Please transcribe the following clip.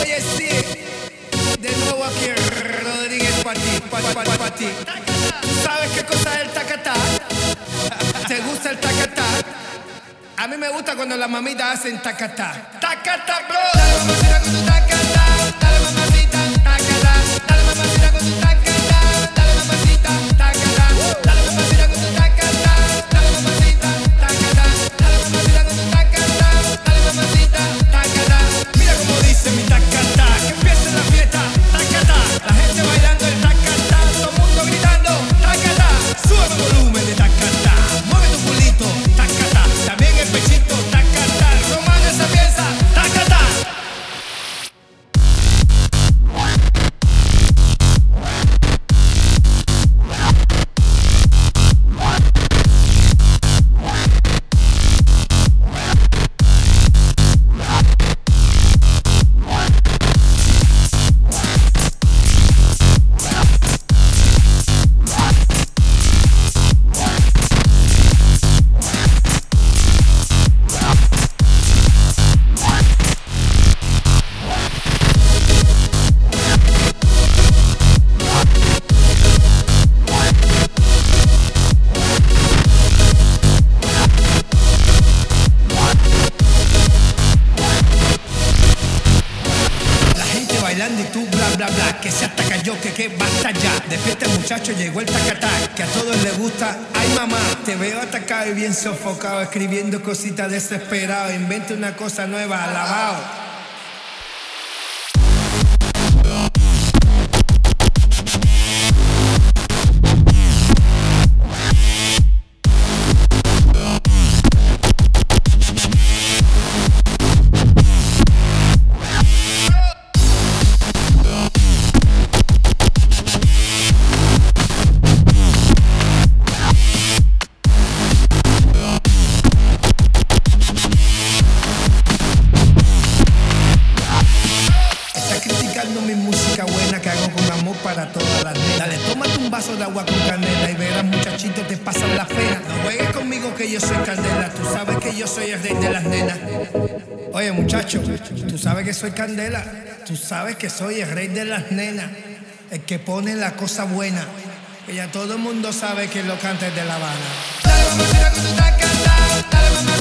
Oye, sí, de nuevo aquí Rodríguez para ti, ¿Sabes qué cosa es el tacatá? ¿Te gusta el tacatá? A mí me gusta cuando las mamitas hacen tacatá. ¡Tacatá, bro! Despierta muchacho, llegó el tacatá Que a todos les gusta, ay mamá Te veo atacado y bien sofocado Escribiendo cositas desesperado Inventa una cosa nueva, alabado para todas las nenas. Dale, tómate un vaso de agua con canela y verás muchachito te pasan la pena. No juegues conmigo que yo soy candela, tú sabes que yo soy el rey de las nenas. Oye muchacho, tú sabes que soy candela, tú sabes que soy el rey de las nenas, el que pone la cosa buena. Que ya todo el mundo sabe que lo canta es de La Habana. Dale